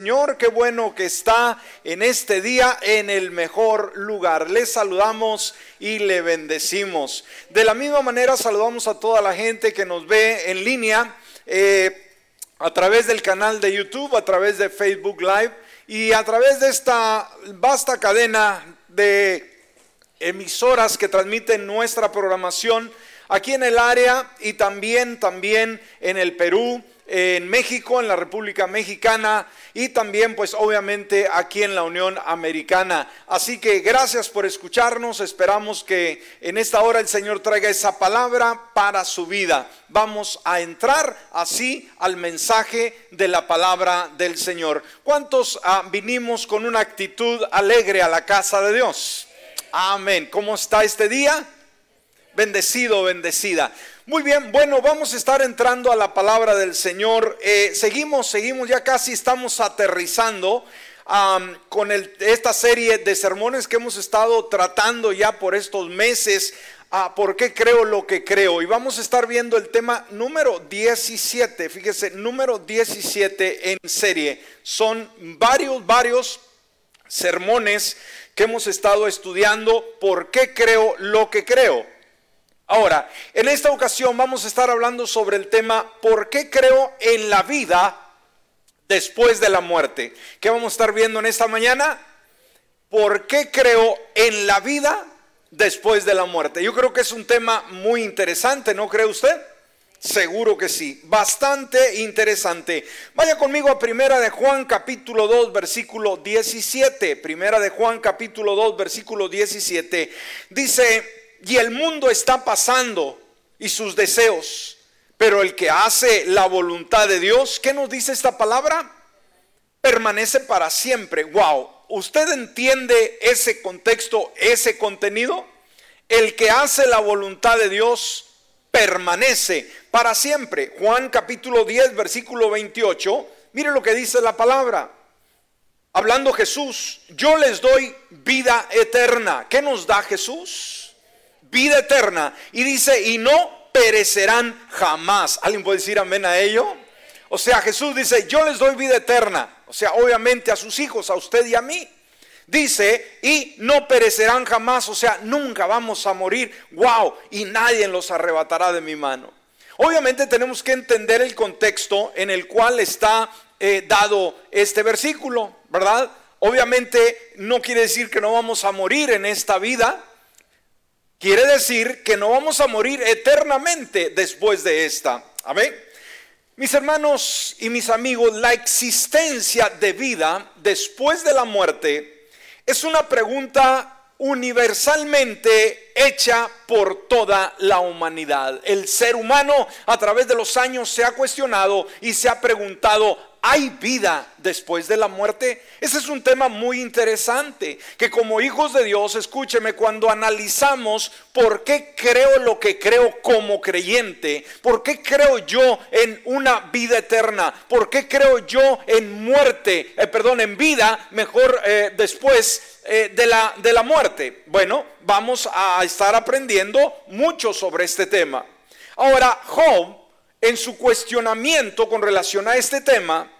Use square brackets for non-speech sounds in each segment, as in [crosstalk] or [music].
Señor, qué bueno que está en este día en el mejor lugar. Le saludamos y le bendecimos. De la misma manera saludamos a toda la gente que nos ve en línea eh, a través del canal de YouTube, a través de Facebook Live y a través de esta vasta cadena de emisoras que transmiten nuestra programación aquí en el área y también, también en el Perú en México, en la República Mexicana y también pues obviamente aquí en la Unión Americana. Así que gracias por escucharnos, esperamos que en esta hora el Señor traiga esa palabra para su vida. Vamos a entrar así al mensaje de la palabra del Señor. ¿Cuántos ah, vinimos con una actitud alegre a la casa de Dios? Amén. ¿Cómo está este día? Bendecido, bendecida. Muy bien, bueno, vamos a estar entrando a la palabra del Señor. Eh, seguimos, seguimos, ya casi estamos aterrizando con esta serie de sermones que hemos estado tratando ya por estos meses. a ¿Por qué creo lo que creo? Y vamos a estar viendo el tema número 17, fíjese, número 17 en serie. Son varios, varios sermones que hemos estado estudiando. ¿Por qué creo lo que creo? Ahora, en esta ocasión vamos a estar hablando sobre el tema ¿por qué creo en la vida después de la muerte? ¿Qué vamos a estar viendo en esta mañana? ¿Por qué creo en la vida después de la muerte? Yo creo que es un tema muy interesante, ¿no cree usted? Seguro que sí, bastante interesante. Vaya conmigo a Primera de Juan capítulo 2 versículo 17. Primera de Juan capítulo 2 versículo 17. Dice, y el mundo está pasando y sus deseos. Pero el que hace la voluntad de Dios, ¿qué nos dice esta palabra? Permanece para siempre. Wow, ¿usted entiende ese contexto, ese contenido? El que hace la voluntad de Dios permanece para siempre. Juan capítulo 10, versículo 28. Mire lo que dice la palabra. Hablando Jesús, yo les doy vida eterna. ¿Qué nos da Jesús? Vida eterna. Y dice, y no perecerán jamás. ¿Alguien puede decir amén a ello? O sea, Jesús dice, yo les doy vida eterna. O sea, obviamente a sus hijos, a usted y a mí. Dice, y no perecerán jamás. O sea, nunca vamos a morir. Wow, y nadie los arrebatará de mi mano. Obviamente tenemos que entender el contexto en el cual está eh, dado este versículo, ¿verdad? Obviamente no quiere decir que no vamos a morir en esta vida, Quiere decir que no vamos a morir eternamente después de esta. Amén. Mis hermanos y mis amigos, la existencia de vida después de la muerte es una pregunta universalmente hecha por toda la humanidad. El ser humano a través de los años se ha cuestionado y se ha preguntado, ¿Hay vida después de la muerte? Ese es un tema muy interesante, que como hijos de Dios, escúcheme, cuando analizamos por qué creo lo que creo como creyente, por qué creo yo en una vida eterna, por qué creo yo en muerte, eh, perdón, en vida, mejor eh, después eh, de, la, de la muerte. Bueno, vamos a estar aprendiendo mucho sobre este tema. Ahora, Job en su cuestionamiento con relación a este tema,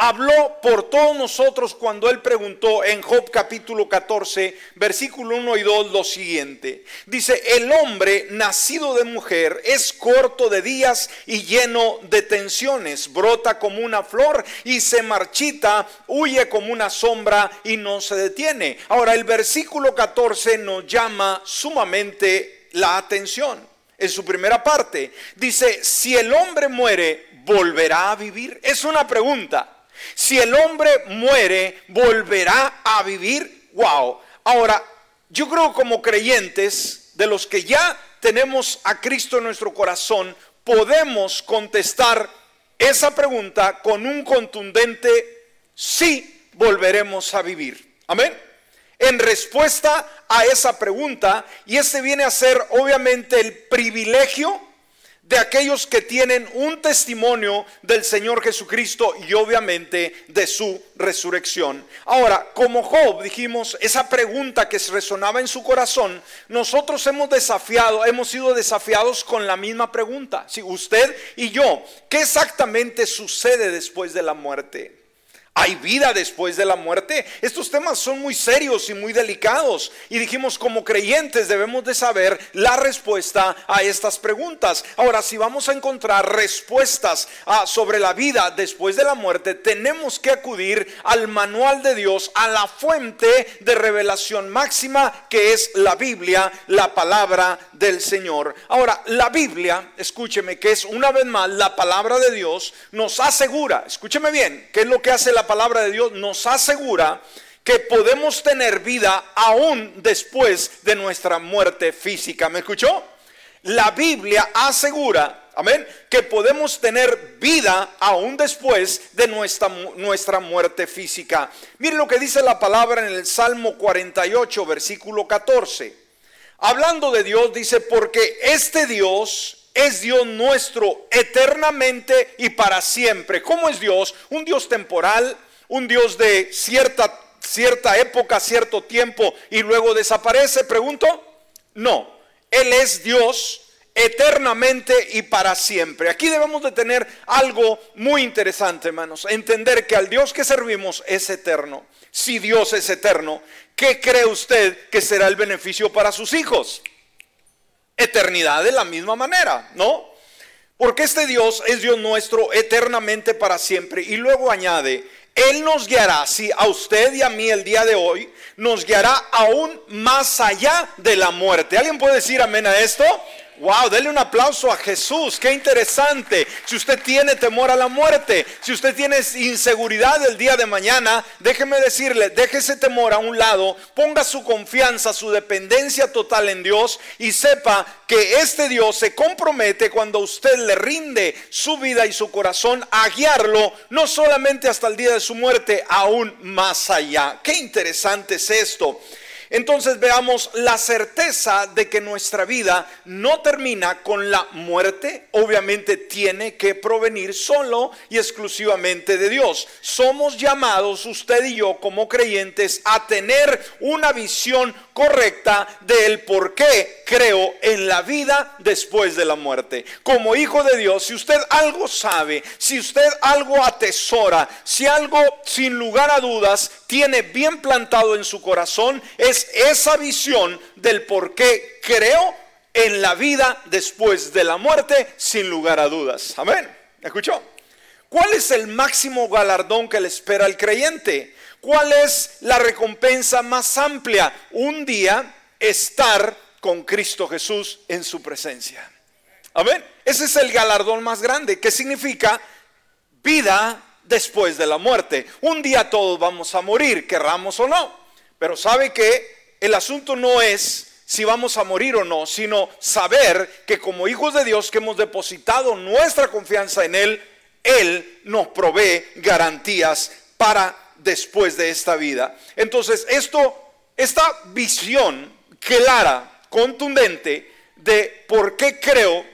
habló por todos nosotros cuando él preguntó en Job capítulo 14, versículo 1 y 2 lo siguiente. Dice, el hombre nacido de mujer es corto de días y lleno de tensiones, brota como una flor y se marchita, huye como una sombra y no se detiene. Ahora el versículo 14 nos llama sumamente la atención en su primera parte. Dice, si el hombre muere, ¿volverá a vivir? Es una pregunta. Si el hombre muere, ¿volverá a vivir? Wow. Ahora, yo creo como creyentes, de los que ya tenemos a Cristo en nuestro corazón, podemos contestar esa pregunta con un contundente sí volveremos a vivir. Amén en respuesta a esa pregunta y este viene a ser obviamente el privilegio de aquellos que tienen un testimonio del Señor Jesucristo y obviamente de su resurrección. Ahora, como Job dijimos, esa pregunta que resonaba en su corazón, nosotros hemos desafiado, hemos sido desafiados con la misma pregunta. Si usted y yo, ¿qué exactamente sucede después de la muerte? ¿Hay vida después de la muerte? Estos temas son muy serios y muy delicados y dijimos como creyentes debemos de saber la respuesta a estas preguntas. Ahora, si vamos a encontrar respuestas sobre la vida después de la muerte, tenemos que acudir al manual de Dios, a la fuente de revelación máxima que es la Biblia, la palabra del Señor. Ahora, la Biblia, escúcheme, que es una vez más la palabra de Dios, nos asegura, escúcheme bien, ¿qué es lo que hace la palabra de Dios nos asegura que podemos tener vida aún después de nuestra muerte física. ¿Me escuchó? La Biblia asegura, amén, que podemos tener vida aún después de nuestra, nuestra muerte física. Mire lo que dice la palabra en el Salmo 48, versículo 14. Hablando de Dios, dice, porque este Dios es Dios nuestro eternamente y para siempre. ¿Cómo es Dios? Un Dios temporal, un Dios de cierta, cierta época, cierto tiempo y luego desaparece. Pregunto, no, Él es Dios eternamente y para siempre. Aquí debemos de tener algo muy interesante, hermanos. Entender que al Dios que servimos es eterno. Si Dios es eterno, ¿qué cree usted que será el beneficio para sus hijos? Eternidad de la misma manera, ¿no? Porque este Dios es Dios nuestro eternamente para siempre. Y luego añade, Él nos guiará, si a usted y a mí el día de hoy, nos guiará aún más allá de la muerte. ¿Alguien puede decir amén a esto? Wow, denle un aplauso a Jesús, qué interesante. Si usted tiene temor a la muerte, si usted tiene inseguridad el día de mañana, déjeme decirle, deje ese temor a un lado, ponga su confianza, su dependencia total en Dios y sepa que este Dios se compromete cuando usted le rinde su vida y su corazón a guiarlo, no solamente hasta el día de su muerte, aún más allá. Qué interesante es esto. Entonces veamos la certeza de que nuestra vida no termina con la muerte, obviamente tiene que provenir solo y exclusivamente de Dios. Somos llamados, usted y yo como creyentes, a tener una visión correcta del por qué creo en la vida después de la muerte. Como hijo de Dios, si usted algo sabe, si usted algo atesora, si algo sin lugar a dudas tiene bien plantado en su corazón, es esa visión del por qué creo en la vida después de la muerte, sin lugar a dudas. Amén. ¿Escuchó? ¿Cuál es el máximo galardón que le espera al creyente? ¿Cuál es la recompensa más amplia? Un día estar con Cristo Jesús en su presencia. Amén. Ese es el galardón más grande. ¿Qué significa? Vida después de la muerte. Un día todos vamos a morir, querramos o no. Pero sabe que el asunto no es si vamos a morir o no, sino saber que como hijos de Dios que hemos depositado nuestra confianza en Él, Él nos provee garantías para después de esta vida. Entonces, esto, esta visión clara, contundente de por qué creo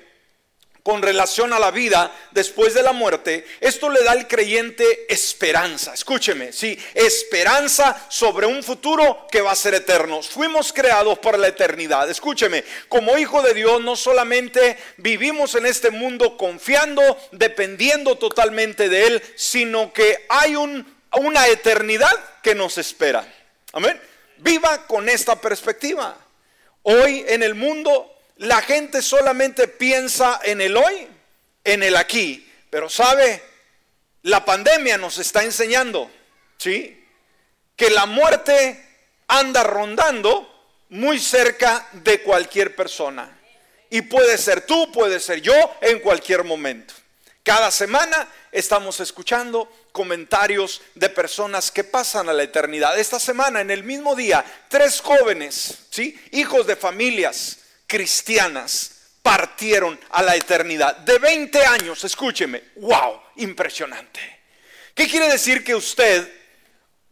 con relación a la vida después de la muerte, esto le da al creyente esperanza. Escúcheme, sí, esperanza sobre un futuro que va a ser eterno. Fuimos creados para la eternidad. Escúcheme, como hijo de Dios no solamente vivimos en este mundo confiando, dependiendo totalmente de Él, sino que hay un una eternidad que nos espera. Amén. Viva con esta perspectiva. Hoy en el mundo la gente solamente piensa en el hoy, en el aquí. Pero sabe, la pandemia nos está enseñando, ¿sí? Que la muerte anda rondando muy cerca de cualquier persona. Y puede ser tú, puede ser yo, en cualquier momento. Cada semana estamos escuchando comentarios de personas que pasan a la eternidad. Esta semana, en el mismo día, tres jóvenes, ¿sí? hijos de familias cristianas, partieron a la eternidad. De 20 años, escúcheme, wow, impresionante. ¿Qué quiere decir que usted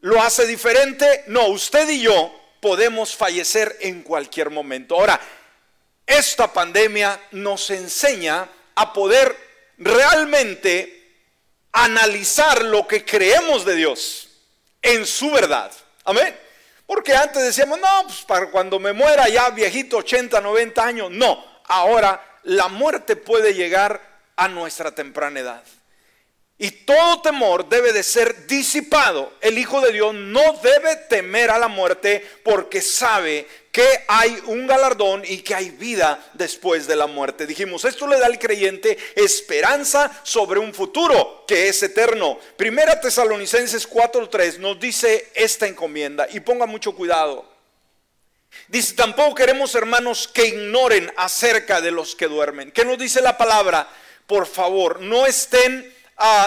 lo hace diferente? No, usted y yo podemos fallecer en cualquier momento. Ahora, esta pandemia nos enseña a poder realmente analizar lo que creemos de Dios en su verdad. Amén. Porque antes decíamos, no, pues para cuando me muera ya viejito, 80, 90 años. No, ahora la muerte puede llegar a nuestra temprana edad. Y todo temor debe de ser disipado. El Hijo de Dios no debe temer a la muerte porque sabe que hay un galardón y que hay vida después de la muerte. Dijimos, esto le da al creyente esperanza sobre un futuro que es eterno. Primera Tesalonicenses 4:3 nos dice esta encomienda y ponga mucho cuidado. Dice, tampoco queremos hermanos que ignoren acerca de los que duermen. ¿Qué nos dice la palabra? Por favor, no estén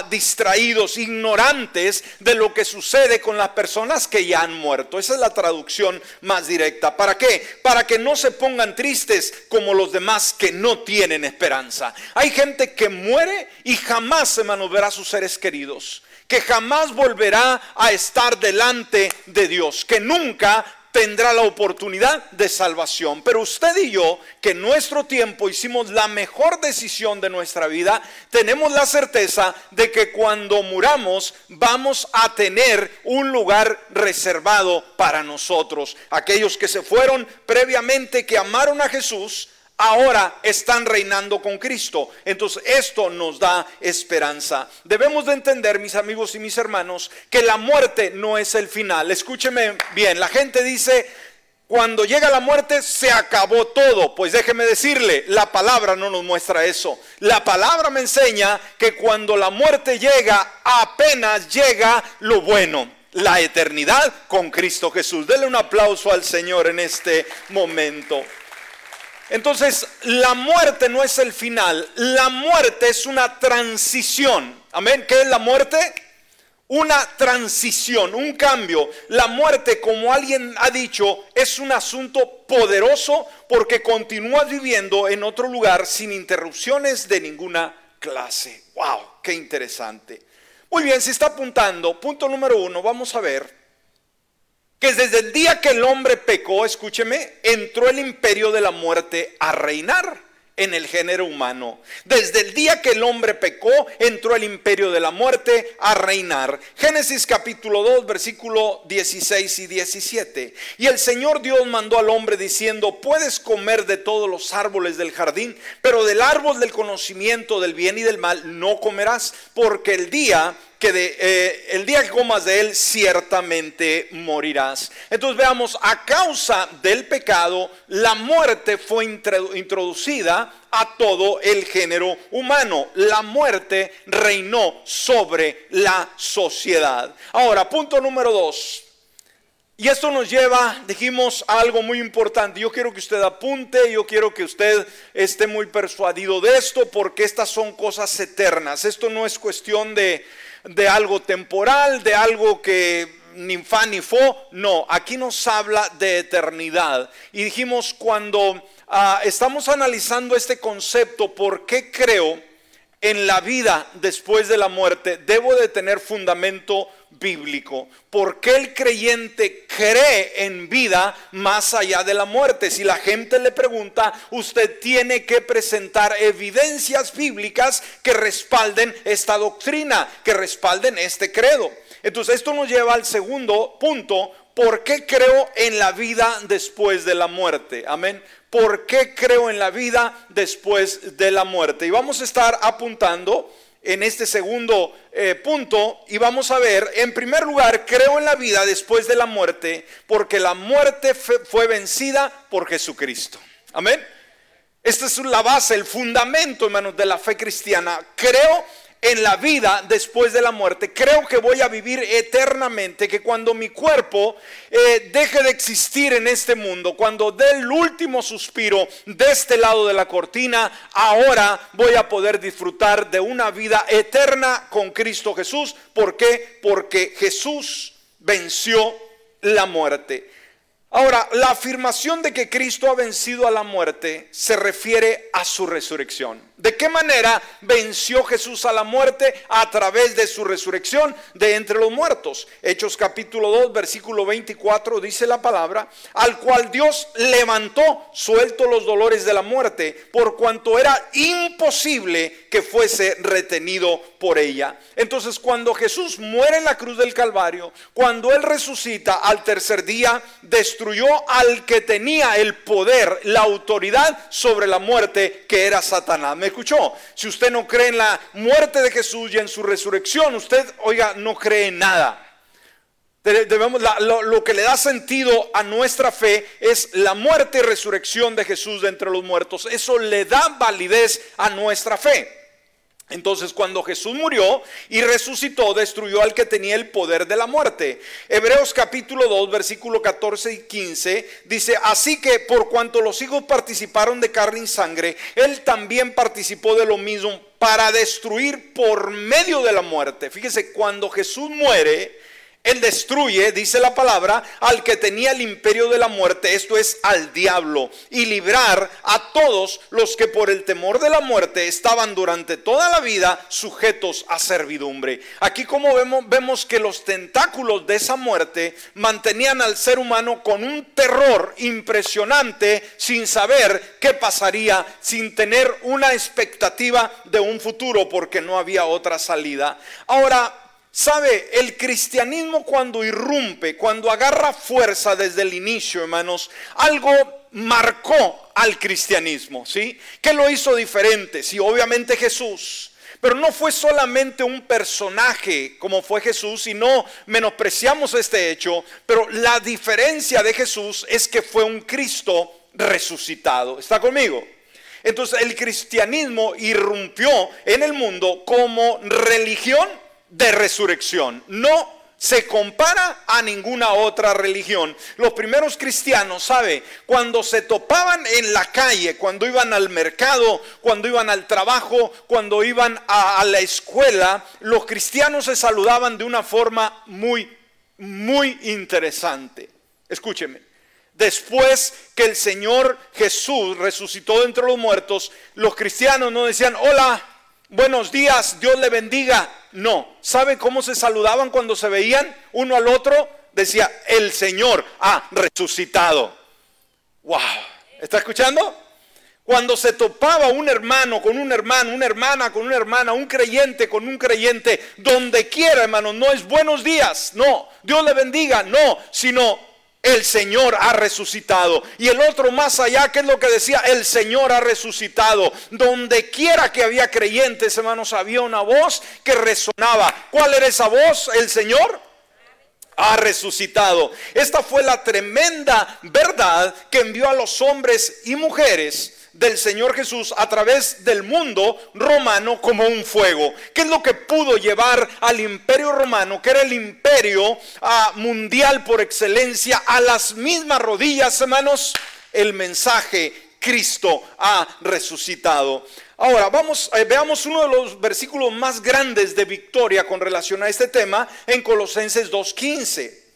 distraídos, ignorantes de lo que sucede con las personas que ya han muerto. Esa es la traducción más directa. ¿Para qué? Para que no se pongan tristes como los demás que no tienen esperanza. Hay gente que muere y jamás se verá a sus seres queridos que jamás volverá a estar delante de Dios, que nunca tendrá la oportunidad de salvación. Pero usted y yo, que en nuestro tiempo hicimos la mejor decisión de nuestra vida, tenemos la certeza de que cuando muramos vamos a tener un lugar reservado para nosotros. Aquellos que se fueron previamente, que amaron a Jesús, ahora están reinando con Cristo. Entonces esto nos da esperanza. Debemos de entender, mis amigos y mis hermanos, que la muerte no es el final. Escúcheme bien, la gente dice, cuando llega la muerte se acabó todo. Pues déjeme decirle, la palabra no nos muestra eso. La palabra me enseña que cuando la muerte llega, apenas llega lo bueno la eternidad con Cristo Jesús. Dele un aplauso al Señor en este momento. Entonces, la muerte no es el final, la muerte es una transición. Amén. ¿Qué es la muerte? Una transición, un cambio. La muerte, como alguien ha dicho, es un asunto poderoso porque continúas viviendo en otro lugar sin interrupciones de ninguna clase. ¡Wow! ¡Qué interesante! Muy bien, si está apuntando, punto número uno, vamos a ver que desde el día que el hombre pecó, escúcheme, entró el imperio de la muerte a reinar en el género humano. Desde el día que el hombre pecó, entró el imperio de la muerte a reinar. Génesis capítulo 2, versículo 16 y 17. Y el Señor Dios mandó al hombre diciendo, puedes comer de todos los árboles del jardín, pero del árbol del conocimiento del bien y del mal no comerás, porque el día que eh, el día que comas de él ciertamente morirás. Entonces veamos, a causa del pecado, la muerte fue introducida a todo el género humano. La muerte reinó sobre la sociedad. Ahora, punto número dos. Y esto nos lleva, dijimos, a algo muy importante. Yo quiero que usted apunte, yo quiero que usted esté muy persuadido de esto, porque estas son cosas eternas. Esto no es cuestión de, de algo temporal, de algo que ni fa ni fo. No, aquí nos habla de eternidad. Y dijimos cuando ah, estamos analizando este concepto, ¿por qué creo en la vida después de la muerte? Debo de tener fundamento bíblico. ¿Por qué el creyente cree en vida más allá de la muerte? Si la gente le pregunta, usted tiene que presentar evidencias bíblicas que respalden esta doctrina, que respalden este credo. Entonces esto nos lleva al segundo punto. ¿Por qué creo en la vida después de la muerte? Amén. ¿Por qué creo en la vida después de la muerte? Y vamos a estar apuntando en este segundo eh, punto y vamos a ver, en primer lugar, creo en la vida después de la muerte porque la muerte fue vencida por Jesucristo. Amén. Esta es la base, el fundamento, hermanos, de la fe cristiana. Creo en la vida después de la muerte. Creo que voy a vivir eternamente, que cuando mi cuerpo eh, deje de existir en este mundo, cuando dé el último suspiro de este lado de la cortina, ahora voy a poder disfrutar de una vida eterna con Cristo Jesús. ¿Por qué? Porque Jesús venció la muerte. Ahora, la afirmación de que Cristo ha vencido a la muerte se refiere a su resurrección. ¿De qué manera venció Jesús a la muerte? A través de su resurrección de entre los muertos. Hechos capítulo 2, versículo 24 dice la palabra, al cual Dios levantó suelto los dolores de la muerte, por cuanto era imposible que fuese retenido por ella. Entonces cuando Jesús muere en la cruz del Calvario, cuando Él resucita al tercer día, destruyó al que tenía el poder, la autoridad sobre la muerte, que era Satanás escuchó. Si usted no cree en la muerte de Jesús y en su resurrección, usted, oiga, no cree en nada. Debemos, lo, que le da sentido a nuestra fe es la muerte y resurrección de Jesús de entre los muertos. Eso le da validez a nuestra fe. Entonces cuando Jesús murió y resucitó, destruyó al que tenía el poder de la muerte. Hebreos capítulo 2, versículo 14 y 15 dice, así que por cuanto los hijos participaron de carne y sangre, él también participó de lo mismo para destruir por medio de la muerte. Fíjese, cuando Jesús muere, él destruye, dice la palabra, al que tenía el imperio de la muerte, esto es al diablo, y librar a todos los que por el temor de la muerte estaban durante toda la vida sujetos a servidumbre. Aquí como vemos, vemos que los tentáculos de esa muerte mantenían al ser humano con un terror impresionante sin saber qué pasaría, sin tener una expectativa de un futuro porque no había otra salida. Ahora, Sabe, el cristianismo cuando irrumpe, cuando agarra fuerza desde el inicio, hermanos, algo marcó al cristianismo, ¿sí? ¿Qué lo hizo diferente? Sí, obviamente Jesús. Pero no fue solamente un personaje como fue Jesús y no menospreciamos este hecho, pero la diferencia de Jesús es que fue un Cristo resucitado. ¿Está conmigo? Entonces el cristianismo irrumpió en el mundo como religión de resurrección. No se compara a ninguna otra religión. Los primeros cristianos, ¿sabe? Cuando se topaban en la calle, cuando iban al mercado, cuando iban al trabajo, cuando iban a, la escuela, los cristianos se saludaban de una forma muy, muy interesante. Escúcheme. Después que el Señor Jesús resucitó de entre los muertos, los cristianos no decían, hola, buenos días, Dios le bendiga. No, ¿sabe cómo se saludaban cuando se veían uno al otro? Decía, el Señor ha resucitado. ¡Wow! ¿Está escuchando? Cuando se topaba un hermano con un hermano, una hermana con una hermana, un creyente con un creyente, donde quiera, hermano, no es buenos días, no, Dios le bendiga, no, sino el Señor ha resucitado. Y el otro más allá, que es lo que decía, el Señor ha resucitado. Donde quiera que había creyentes, hermanos, había una voz que resonaba. ¿Cuál era esa voz? El Señor ha resucitado. Esta fue la tremenda verdad que envió a los hombres y mujeres del Señor Jesús a través del mundo romano como un fuego. ¿Qué es lo que pudo llevar al imperio romano, que era el imperio ah, mundial por excelencia, a las mismas rodillas, hermanos? El mensaje, Cristo ha resucitado. Ahora, vamos, eh, veamos uno de los versículos más grandes de victoria con relación a este tema en Colosenses 2.15.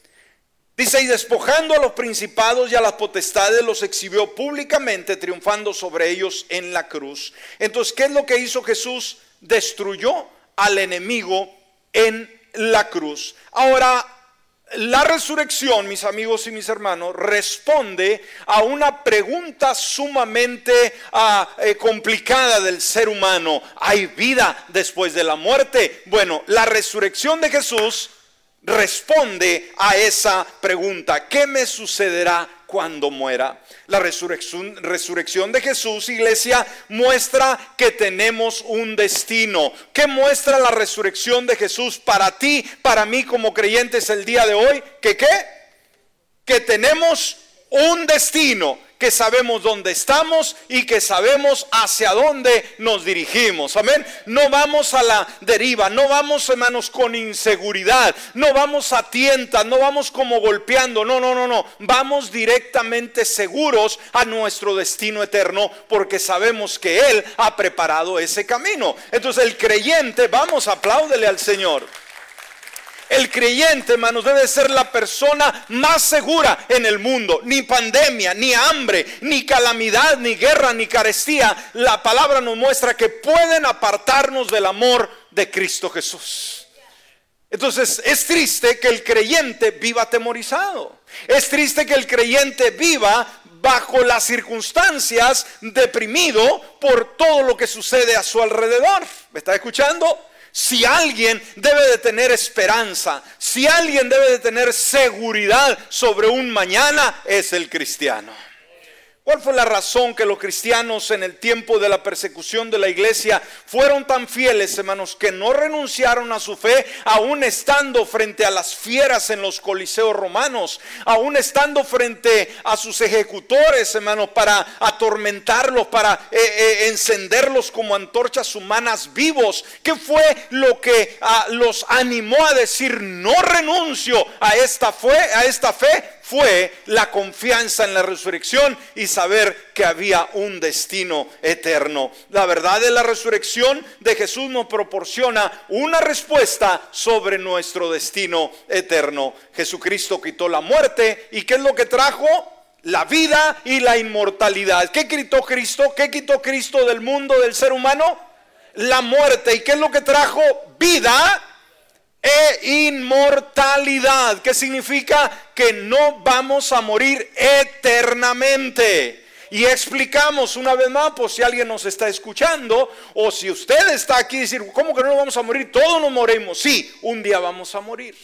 Dice, y despojando a los principados y a las potestades los exhibió públicamente, triunfando sobre ellos en la cruz. Entonces, ¿qué es lo que hizo Jesús? Destruyó al enemigo en la cruz. Ahora, la resurrección, mis amigos y mis hermanos, responde a una pregunta sumamente ah, eh, complicada del ser humano. ¿Hay vida después de la muerte? Bueno, la resurrección de Jesús responde a esa pregunta. ¿Qué me sucederá cuando muera? La resurrección, resurrección, de Jesús, iglesia, muestra que tenemos un destino. ¿Qué muestra la resurrección de Jesús para ti, para mí como creyentes el día de hoy? ¿Que qué? Que tenemos un destino que sabemos dónde estamos y que sabemos hacia dónde nos dirigimos. Amén. No vamos a la deriva, no vamos, hermanos, con inseguridad, no vamos a tientas, no vamos como golpeando, no, no, no, no. Vamos directamente seguros a nuestro destino eterno porque sabemos que Él ha preparado ese camino. Entonces el creyente, vamos, apláudele al Señor. El creyente, hermanos, debe ser la persona más segura en el mundo. Ni pandemia, ni hambre, ni calamidad, ni guerra, ni carestía. La palabra nos muestra que pueden apartarnos del amor de Cristo Jesús. Entonces es triste que el creyente viva atemorizado. Es triste que el creyente viva bajo las circunstancias deprimido por todo lo que sucede a su alrededor. ¿Me está escuchando? Si alguien debe de tener esperanza, si alguien debe de tener seguridad sobre un mañana, es el cristiano. ¿Cuál fue la razón que los cristianos en el tiempo de la persecución de la iglesia fueron tan fieles, hermanos, que no renunciaron a su fe, aún estando frente a las fieras en los coliseos romanos, aún estando frente a sus ejecutores, hermanos, para atormentarlos, para eh, eh, encenderlos como antorchas humanas vivos? ¿Qué fue lo que ah, los animó a decir, no renuncio a esta a esta fe? Fue la confianza en la resurrección y saber que había un destino eterno. La verdad de la resurrección de Jesús nos proporciona una respuesta sobre nuestro destino eterno. Jesucristo quitó la muerte y ¿qué es lo que trajo? La vida y la inmortalidad. ¿Qué quitó Cristo? ¿Qué quitó Cristo del mundo del ser humano? La muerte. ¿Y qué es lo que trajo? Vida e inmortalidad, que significa que no vamos a morir eternamente. Y explicamos una vez más, por si alguien nos está escuchando, o si usted está aquí decir, ¿cómo que no vamos a morir? Todos nos morimos. Sí, un día vamos a morir,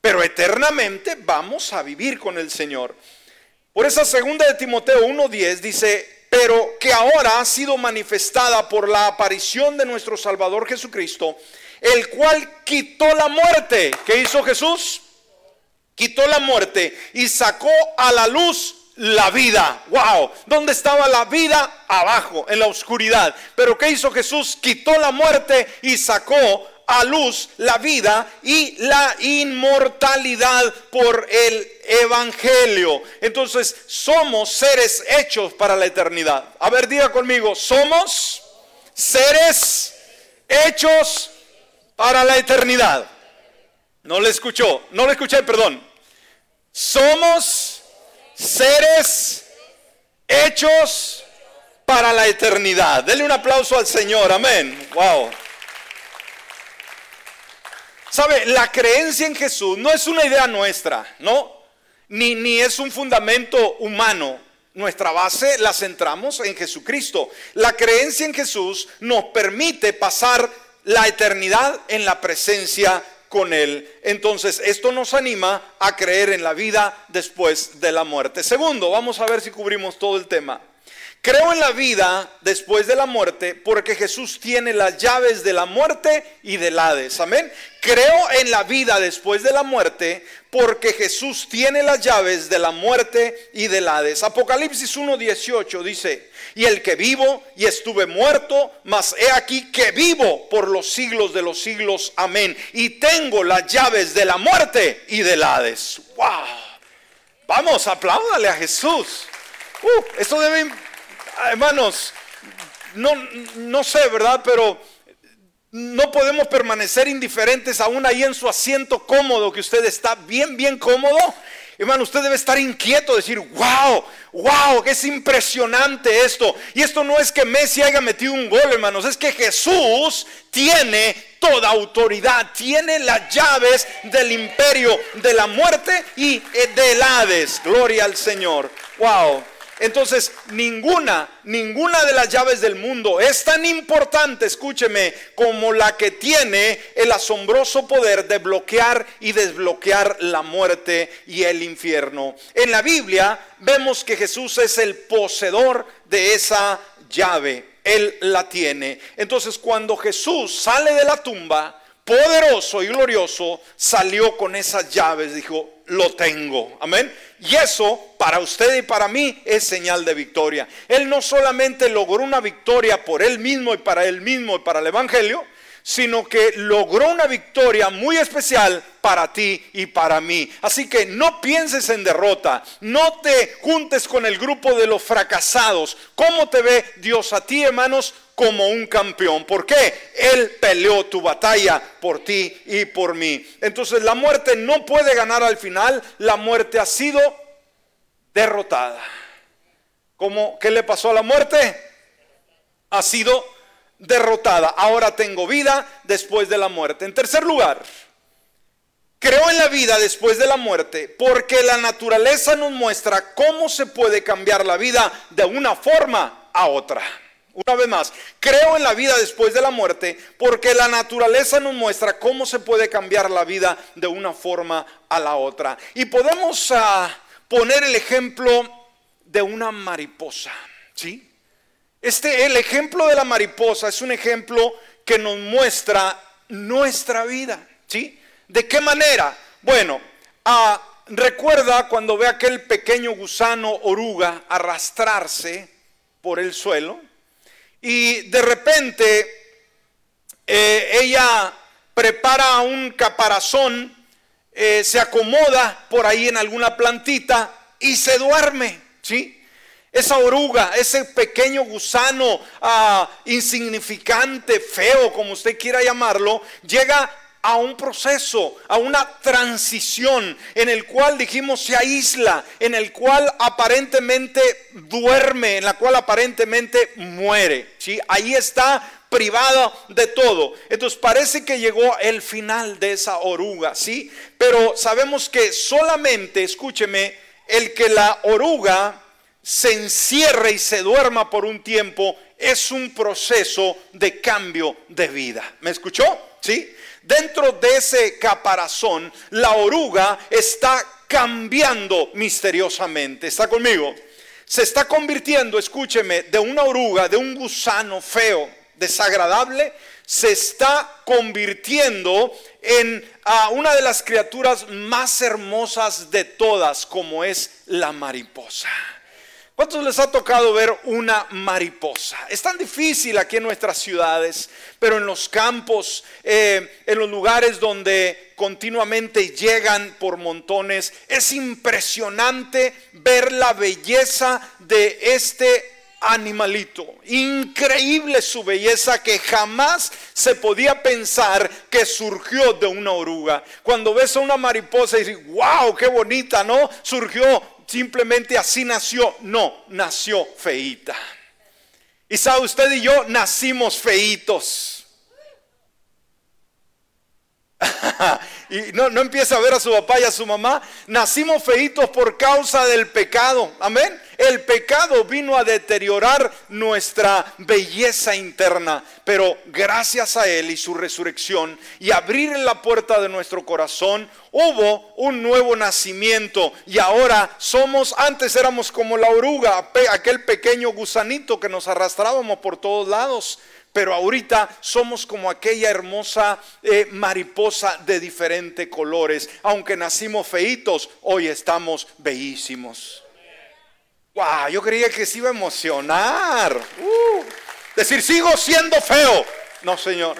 pero eternamente vamos a vivir con el Señor. Por esa segunda de Timoteo 1.10 dice, pero que ahora ha sido manifestada por la aparición de nuestro Salvador Jesucristo, el cual quitó la muerte. ¿Qué hizo Jesús? Quitó la muerte y sacó a la luz la vida. Wow, ¿dónde estaba la vida? Abajo, en la oscuridad. Pero ¿qué hizo Jesús? Quitó la muerte y sacó a luz la vida y la inmortalidad por el evangelio. Entonces, somos seres hechos para la eternidad. A ver, diga conmigo, somos seres hechos para la eternidad. No le escuchó, no le escuché, perdón. Somos seres hechos para la eternidad. Dele un aplauso al Señor, amén. Wow. Sabe, la creencia en Jesús no es una idea nuestra, ¿no? Ni, ni es un fundamento humano. Nuestra base la centramos en Jesucristo. La creencia en Jesús nos permite pasar la eternidad en la presencia con Él. Entonces, esto nos anima a creer en la vida después de la muerte. Segundo, vamos a ver si cubrimos todo el tema. Creo en la vida después de la muerte porque Jesús tiene las llaves de la muerte y del Hades. Amén. Creo en la vida después de la muerte porque Jesús tiene las llaves de la muerte y del Hades. Apocalipsis 1.18 dice, y el que vivo y estuve muerto, mas he aquí que vivo por los siglos de los siglos. Amén. Y tengo las llaves de la muerte y del Hades. ¡Wow! Vamos, apláudale a Jesús. Uh, esto debe hermanos, no, no sé, ¿verdad? Pero no podemos permanecer indiferentes aún ahí en su asiento cómodo, que usted está bien, bien cómodo. Hermano, usted debe estar inquieto, decir, wow, wow, que es impresionante esto. Y esto no es que Messi haya metido un gol, hermanos, es que Jesús tiene toda autoridad, tiene las llaves del imperio de la muerte y del Hades. Gloria al Señor. Wow. Entonces, ninguna, ninguna de las llaves del mundo es tan importante, escúcheme, como la que tiene el asombroso poder de bloquear y desbloquear la muerte y el infierno. En la Biblia vemos que Jesús es el poseedor de esa llave. Él la tiene. Entonces, cuando Jesús sale de la tumba, poderoso y glorioso, salió con esas llaves, dijo, lo tengo. Amén. Y eso para usted y para mí es señal de victoria. Él no solamente logró una victoria por él mismo y para él mismo y para el Evangelio, sino que logró una victoria muy especial para ti y para mí. Así que no pienses en derrota, no te juntes con el grupo de los fracasados. ¿Cómo te ve Dios a ti, hermanos? Como un campeón. ¿Por qué? Él peleó tu batalla por ti y por mí. Entonces la muerte no puede ganar al final, la muerte ha sido derrotada. ¿Cómo? ¿Qué le pasó a la muerte? Ha sido derrotada. Ahora tengo vida después de la muerte. En tercer lugar, creo en la vida después de la muerte porque la naturaleza nos muestra cómo se puede cambiar la vida de una forma a otra. Una vez más, creo en la vida después de la muerte porque la naturaleza nos muestra cómo se puede cambiar la vida de una forma a la otra. Y podemos ah, poner el ejemplo de una mariposa, ¿sí? Este, el ejemplo de la mariposa es un ejemplo que nos muestra nuestra vida, ¿sí? ¿De qué manera? Bueno, ah, recuerda cuando ve aquel pequeño gusano oruga arrastrarse por el suelo y de repente eh, ella prepara un caparazón, eh, se acomoda por ahí en alguna plantita y se duerme, ¿sí? Esa oruga, ese pequeño gusano ah, insignificante, feo, como usted quiera llamarlo, llega a un proceso, a una transición en el cual dijimos se aísla, en el cual aparentemente duerme, en la cual aparentemente muere. ¿sí? Ahí está privada de todo. Entonces parece que llegó el final de esa oruga, ¿sí? Pero sabemos que solamente, escúcheme, el que la oruga se encierre y se duerma por un tiempo es un proceso de cambio de vida. ¿Me escuchó? ¿Sí? Dentro de ese caparazón, la oruga está cambiando misteriosamente. ¿Está conmigo? Se está convirtiendo, escúcheme, de una oruga, de un gusano feo, desagradable, se está convirtiendo en una de las criaturas más hermosas de todas, como es la mariposa. ¿Cuántos les ha tocado ver una mariposa? Es tan difícil aquí en nuestras ciudades, pero en los campos, eh, en los lugares donde continuamente llegan por montones, es impresionante ver la belleza de este animalito. Increíble su belleza que jamás se podía pensar que surgió de una oruga. Cuando ves a una mariposa y dices, wow, qué bonita, ¿no? Surgió simplemente así nació. No, nació feita. Y sabe usted y yo nacimos feitos. [laughs] y no, no empieza a ver a su papá y a su mamá. Nacimos feitos por causa del pecado. Amén. El pecado vino a deteriorar nuestra belleza interna. Pero gracias a Él y su resurrección y abrir la puerta de nuestro corazón, hubo un nuevo nacimiento. Y ahora somos, antes éramos como la oruga, aquel pequeño gusanito que nos arrastrábamos por todos lados pero ahorita somos como aquella hermosa eh, mariposa de diferentes colores. Aunque nacimos feitos, hoy estamos bellísimos. Yo creía que se iba a emocionar. Uh, decir, sigo siendo feo. No, Señor.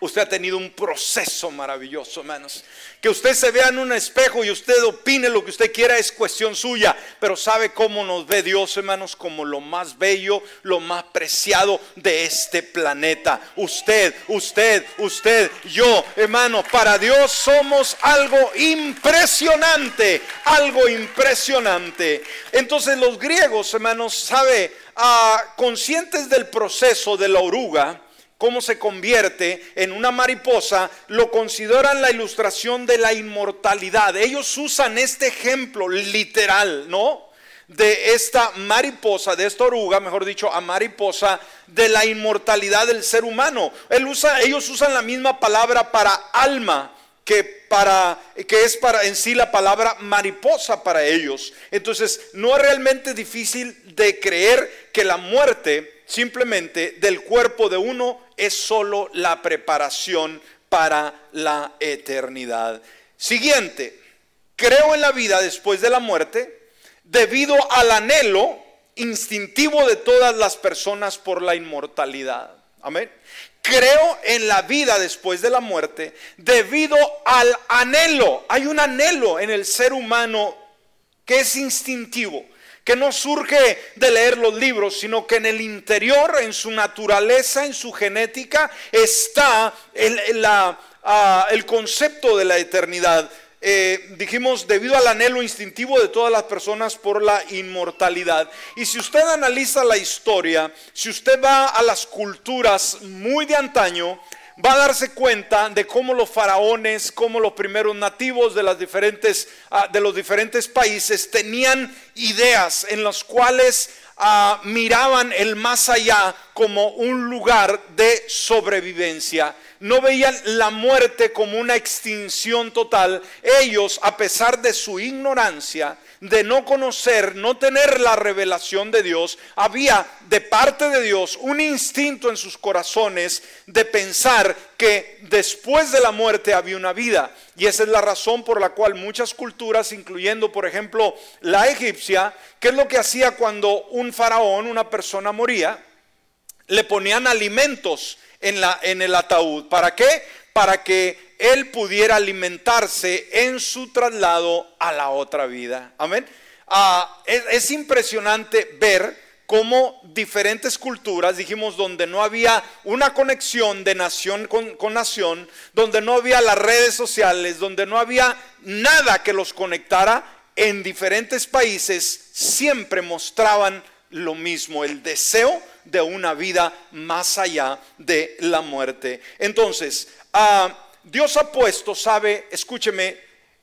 Usted ha tenido un proceso maravilloso, hermanos. Que usted se vea en un espejo y usted opine lo que usted quiera es cuestión suya. Pero sabe cómo nos ve Dios, hermanos, como lo más bello, lo más preciado de este planeta. Usted, usted, usted, yo, hermano, para Dios somos algo impresionante, algo impresionante. Entonces los griegos, hermanos, sabe, ah, conscientes del proceso de la oruga, cómo se convierte en una mariposa, lo consideran la ilustración de la inmortalidad. Ellos usan este ejemplo literal, ¿no? De esta mariposa, de esta oruga, mejor dicho, a mariposa, de la inmortalidad del ser humano. ellos usan la misma palabra para alma que para que es para en sí la palabra mariposa para ellos. Entonces, no es realmente difícil de creer que la muerte simplemente del cuerpo de uno es solo la preparación para la eternidad. Siguiente, creo en la vida después de la muerte debido al anhelo instintivo de todas las personas por la inmortalidad. Amén. Creo en la vida después de la muerte debido al anhelo. Hay un anhelo en el ser humano que es instintivo que no surge de leer los libros, sino que en el interior, en su naturaleza, en su genética, está el, concepto de la eternidad. Eh, dijimos, debido al anhelo instintivo de todas las personas por la inmortalidad. Y si usted analiza la historia, si usted va a las culturas muy de antaño, va a darse cuenta de cómo los faraones, cómo los primeros nativos de, las diferentes, ah, de los diferentes países tenían ideas en las cuales ah, miraban el más allá como un lugar de sobrevivencia. No veían la muerte como una extinción total. Ellos, a pesar de su ignorancia, de no conocer, no tener la revelación de Dios, había de parte de Dios un instinto en sus corazones de pensar que después de la muerte había una vida. Y esa es la razón por la cual muchas culturas, incluyendo por ejemplo la egipcia, ¿qué es lo que hacía cuando un faraón, una persona moría? Le ponían alimentos en, la, en el ataúd. ¿Para qué? Para que él pudiera alimentarse en su traslado a la otra vida. Amén. Ah, es, impresionante ver cómo diferentes culturas, dijimos, donde no había una conexión de nación con, con, nación, donde no había las redes sociales, donde no había nada que los conectara, en diferentes países siempre mostraban lo mismo, el deseo de una vida más allá de la muerte. Entonces, ah, Dios ha puesto, sabe, escúcheme,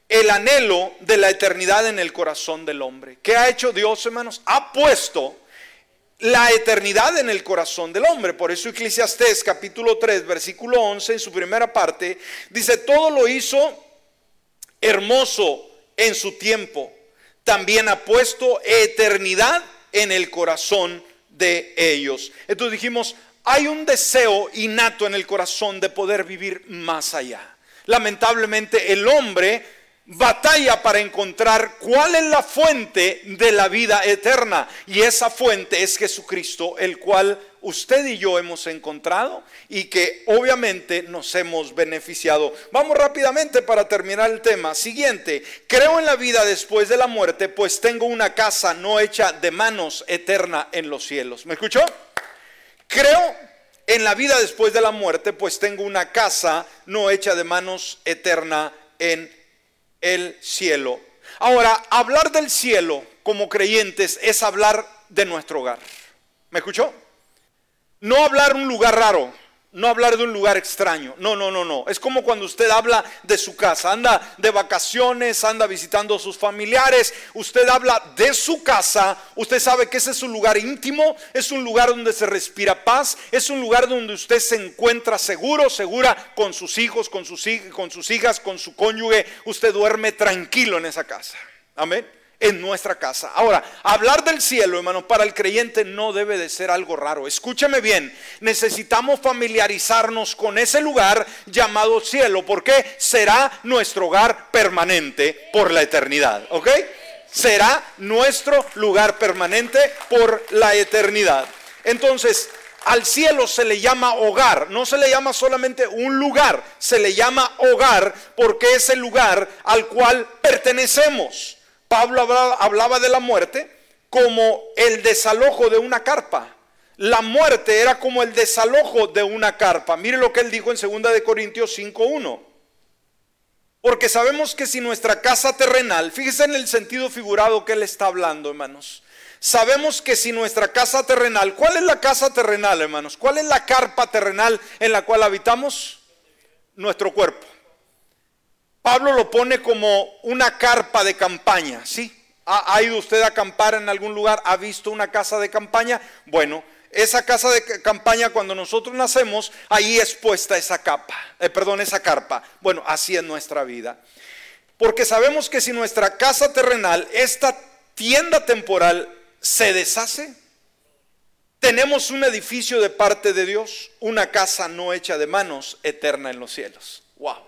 el anhelo de la eternidad en el corazón del hombre. ¿Qué ha hecho Dios, hermanos? Ha puesto la eternidad en el corazón del hombre. Por eso Eclesiastés capítulo 3, versículo 11, en su primera parte, dice, todo lo hizo hermoso en su tiempo. También ha puesto eternidad en el corazón de ellos. Entonces dijimos, hay un deseo innato en el corazón de poder vivir más allá. Lamentablemente el hombre batalla para encontrar cuál es la fuente de la vida eterna. Y esa fuente es Jesucristo, el cual usted y yo hemos encontrado y que obviamente nos hemos beneficiado. Vamos rápidamente para terminar el tema. Siguiente, creo en la vida después de la muerte, pues tengo una casa no hecha de manos eterna en los cielos. ¿Me escuchó? Creo en la vida después de la muerte, pues tengo una casa no hecha de manos eterna en el cielo. Ahora, hablar del cielo como creyentes es hablar de nuestro hogar. ¿Me escuchó? No hablar un lugar raro no hablar de un lugar extraño. No, no, no, no. Es como cuando usted habla de su casa. Anda de vacaciones, anda visitando a sus familiares. Usted habla de su casa. Usted sabe que ese es un lugar íntimo. Es un lugar donde se respira paz. Es un lugar donde usted se encuentra seguro, segura con sus hijos, con sus, con sus hijas, con su cónyuge. Usted duerme tranquilo en esa casa. Amén en nuestra casa. Ahora, hablar del cielo, hermano, para el creyente no debe de ser algo raro. Escúcheme bien, necesitamos familiarizarnos con ese lugar llamado cielo, porque será nuestro hogar permanente por la eternidad, ¿ok? Será nuestro lugar permanente por la eternidad. Entonces, al cielo se le llama hogar, no se le llama solamente un lugar, se le llama hogar porque es el lugar al cual pertenecemos. Pablo hablaba, de la muerte como el desalojo de una carpa. La muerte era como el desalojo de una carpa. Mire lo que él dijo en 2 de Corintios 5:1. Porque sabemos que si nuestra casa terrenal, fíjese en el sentido figurado que él está hablando, hermanos. Sabemos que si nuestra casa terrenal, ¿cuál es la casa terrenal, hermanos? ¿Cuál es la carpa terrenal en la cual habitamos? Nuestro cuerpo. Pablo lo pone como una carpa de campaña, ¿sí? ¿Ha, ido usted a acampar en algún lugar? ¿Ha visto una casa de campaña? Bueno, esa casa de campaña cuando nosotros nacemos, ahí es puesta esa capa, eh, perdón, esa carpa. Bueno, así es nuestra vida. Porque sabemos que si nuestra casa terrenal, esta tienda temporal, se deshace, tenemos un edificio de parte de Dios, una casa no hecha de manos, eterna en los cielos. Wow.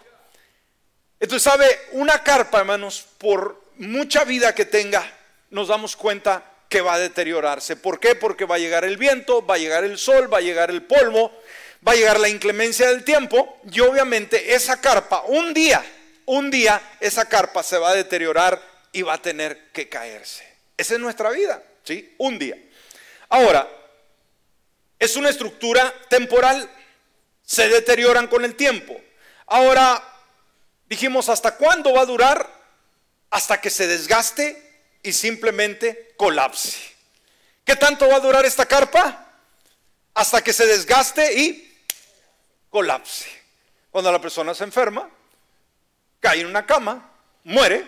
Entonces, ¿sabe? Una carpa, hermanos, por mucha vida que tenga, nos damos cuenta que va a deteriorarse. ¿Por qué? Porque va a llegar el viento, va a llegar el sol, va a llegar el polvo, va a llegar la inclemencia del tiempo y obviamente esa carpa, un día, un día, esa carpa se va a deteriorar y va a tener que caerse. Esa es nuestra vida, ¿sí? Un día. Ahora, es una estructura temporal, se deterioran con el tiempo. Ahora, Dijimos, ¿hasta cuándo va a durar? Hasta que se desgaste y simplemente colapse. ¿Qué tanto va a durar esta carpa? Hasta que se desgaste y colapse. Cuando la persona se enferma, cae en una cama, muere,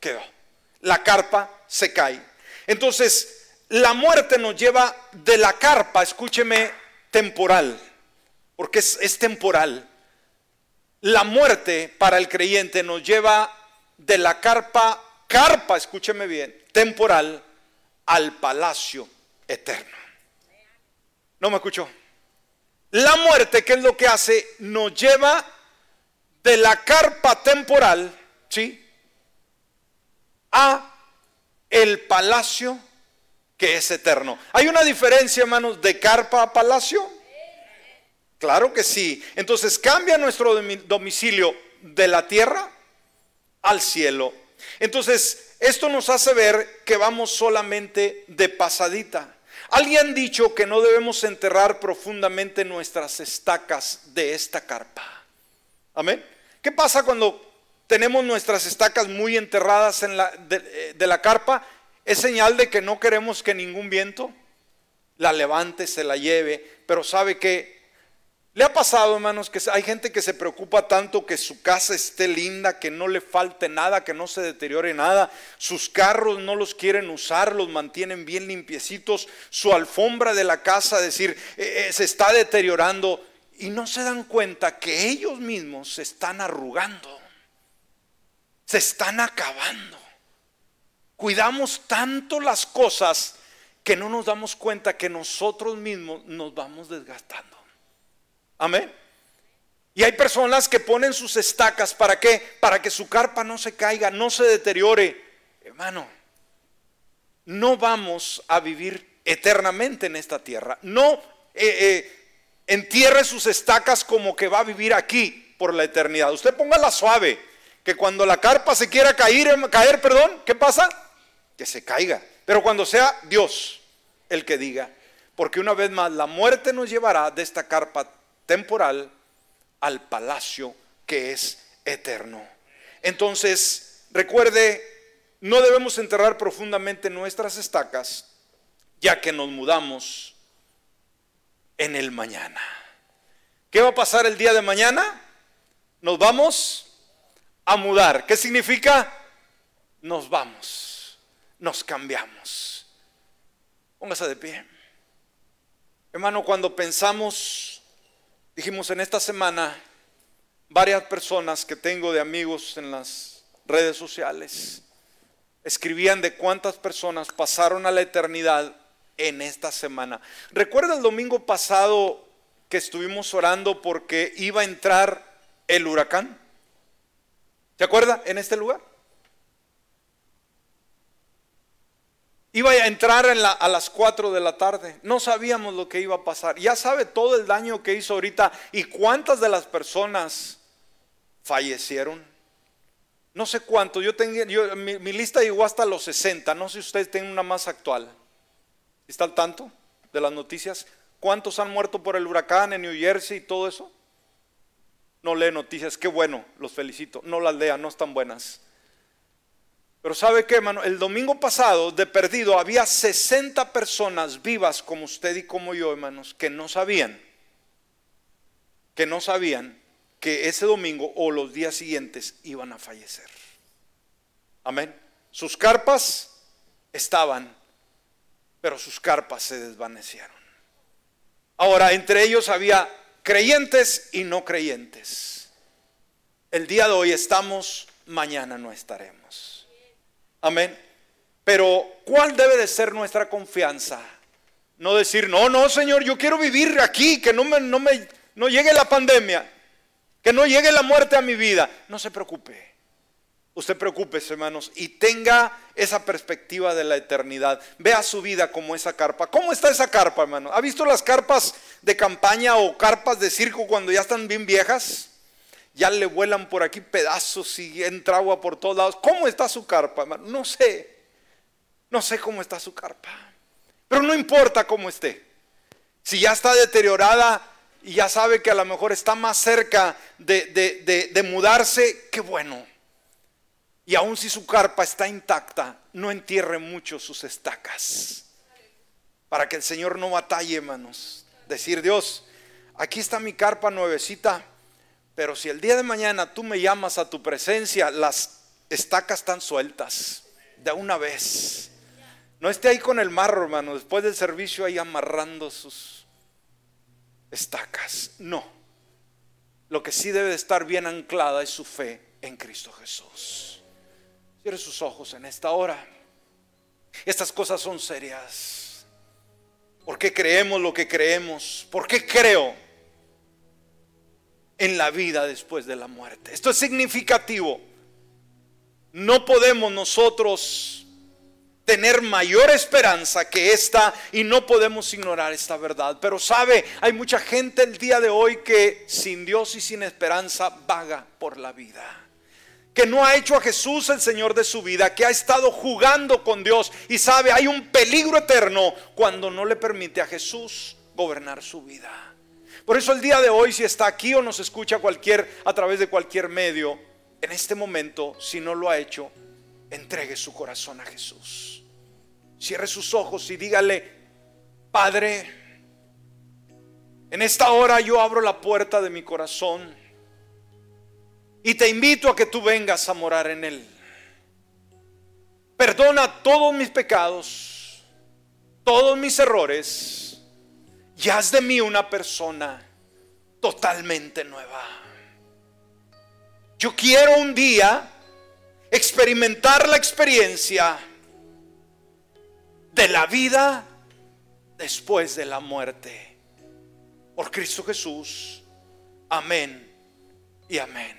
quedó. La carpa se cae. Entonces, la muerte nos lleva de la carpa, escúcheme, temporal, porque es, es temporal. La muerte para el creyente nos lleva de la carpa, carpa, escúcheme bien, temporal, al palacio eterno. ¿No me escuchó? La muerte, ¿qué es lo que hace? Nos lleva de la carpa temporal, ¿sí? A el palacio que es eterno. ¿Hay una diferencia, hermanos, de carpa a palacio? Claro que sí. Entonces cambia nuestro domicilio de la tierra al cielo. Entonces, esto nos hace ver que vamos solamente de pasadita. Alguien ha dicho que no debemos enterrar profundamente nuestras estacas de esta carpa. Amén. ¿Qué pasa cuando tenemos nuestras estacas muy enterradas en de, de la carpa? Es señal de que no queremos que ningún viento la levante, se la lleve, pero sabe que ¿Le ha pasado, hermanos, que hay gente que se preocupa tanto que su casa esté linda, que no le falte nada, que no se deteriore nada? Sus carros no los quieren usar, los mantienen bien limpiecitos. Su alfombra de la casa, decir, eh, eh, se está deteriorando y no se dan cuenta que ellos mismos se están arrugando, se están acabando. Cuidamos tanto las cosas que no nos damos cuenta que nosotros mismos nos vamos desgastando. Amén. Y hay personas que ponen sus estacas, ¿para qué? Para que su carpa no se caiga, no se deteriore. Hermano, no vamos a vivir eternamente en esta tierra. No eh, eh, entierre sus estacas como que va a vivir aquí por la eternidad. Usted póngala suave, que cuando la carpa se quiera caer, caer, perdón, ¿qué pasa? Que se caiga. Pero cuando sea Dios el que diga, porque una vez más la muerte nos llevará de esta carpa temporal al palacio que es eterno. Entonces, recuerde, no debemos enterrar profundamente nuestras estacas, ya que nos mudamos en el mañana. ¿Qué va a pasar el día de mañana? Nos vamos a mudar. ¿Qué significa? Nos vamos, nos cambiamos. Póngase de pie. Hermano, cuando pensamos Dijimos en esta semana, varias personas que tengo de amigos en las redes sociales escribían de cuántas personas pasaron a la eternidad en esta semana. ¿Recuerda el domingo pasado que estuvimos orando porque iba a entrar el huracán? ¿Se acuerda en este lugar? Iba a entrar a las 4 de la tarde. No sabíamos lo que iba a pasar. Ya sabe todo el daño que hizo ahorita y cuántas de las personas fallecieron. No sé cuánto. Yo tengo, mi, mi, lista llegó hasta los 60. No sé si ustedes tienen una más actual. ¿Está al tanto de las noticias? ¿Cuántos han muerto por el huracán en New Jersey y todo eso? No lee noticias. Qué bueno, los felicito. No las lea, no están buenas. Pero ¿sabe qué, hermano? El domingo pasado, de perdido, había 60 personas vivas como usted y como yo, hermanos, que no sabían, que no sabían que ese domingo o los días siguientes iban a fallecer. Amén. Sus carpas estaban, pero sus carpas se desvanecieron. Ahora, entre ellos había creyentes y no creyentes. El día de hoy estamos, mañana no estaremos. Amén. Pero ¿cuál debe de ser nuestra confianza? No decir, no, no, Señor, yo quiero vivir aquí, que no me, no me, no llegue la pandemia, que no llegue la muerte a mi vida. No se preocupe. Usted preocúpese, hermanos, y tenga esa perspectiva de la eternidad. Vea su vida como esa carpa. ¿Cómo está esa carpa, hermano? ¿Ha visto las carpas de campaña o carpas de circo cuando ya están bien viejas? Ya le vuelan por aquí pedazos y entra agua por todos lados. ¿Cómo está su carpa, hermano? No sé. No sé cómo está su carpa. Pero no importa cómo esté. Si ya está deteriorada y ya sabe que a lo mejor está más cerca de, de mudarse, qué bueno. Y aun si su carpa está intacta, no entierre mucho sus estacas. Para que el Señor no batalle, hermanos. Decir, Dios, aquí está mi carpa nuevecita pero si el día de mañana tú me llamas a tu presencia, las estacas están sueltas de una vez. No esté ahí con el marro, hermano, después del servicio ahí amarrando sus... estacas. No. Lo que sí debe de estar bien anclada es su fe en Cristo Jesús. Cierre sus ojos en esta hora. Estas cosas son serias. ¿Por qué creemos lo que creemos? ¿Por qué creo en la vida después de la muerte? Esto es significativo. No podemos nosotros tener mayor esperanza que esta y no podemos ignorar esta verdad. Pero sabe, hay mucha gente el día de hoy que sin Dios y sin esperanza vaga por la vida. Que no ha hecho a Jesús el Señor de su vida, que ha estado jugando con Dios y sabe, hay un peligro eterno cuando no le permite a Jesús gobernar su vida. Por eso el día de hoy, si está aquí o nos escucha cualquier a través de cualquier medio, en este momento, si no lo ha hecho, entregue su corazón a Jesús. Cierre sus ojos y dígale, Padre, en esta hora yo abro la puerta de mi corazón y te invito a que tú vengas a morar en él. Perdona todos mis pecados, todos mis errores y haz de mí una persona totalmente nueva. Yo quiero un día experimentar la experiencia de la vida después de la muerte. Por Cristo Jesús. Amén y amén.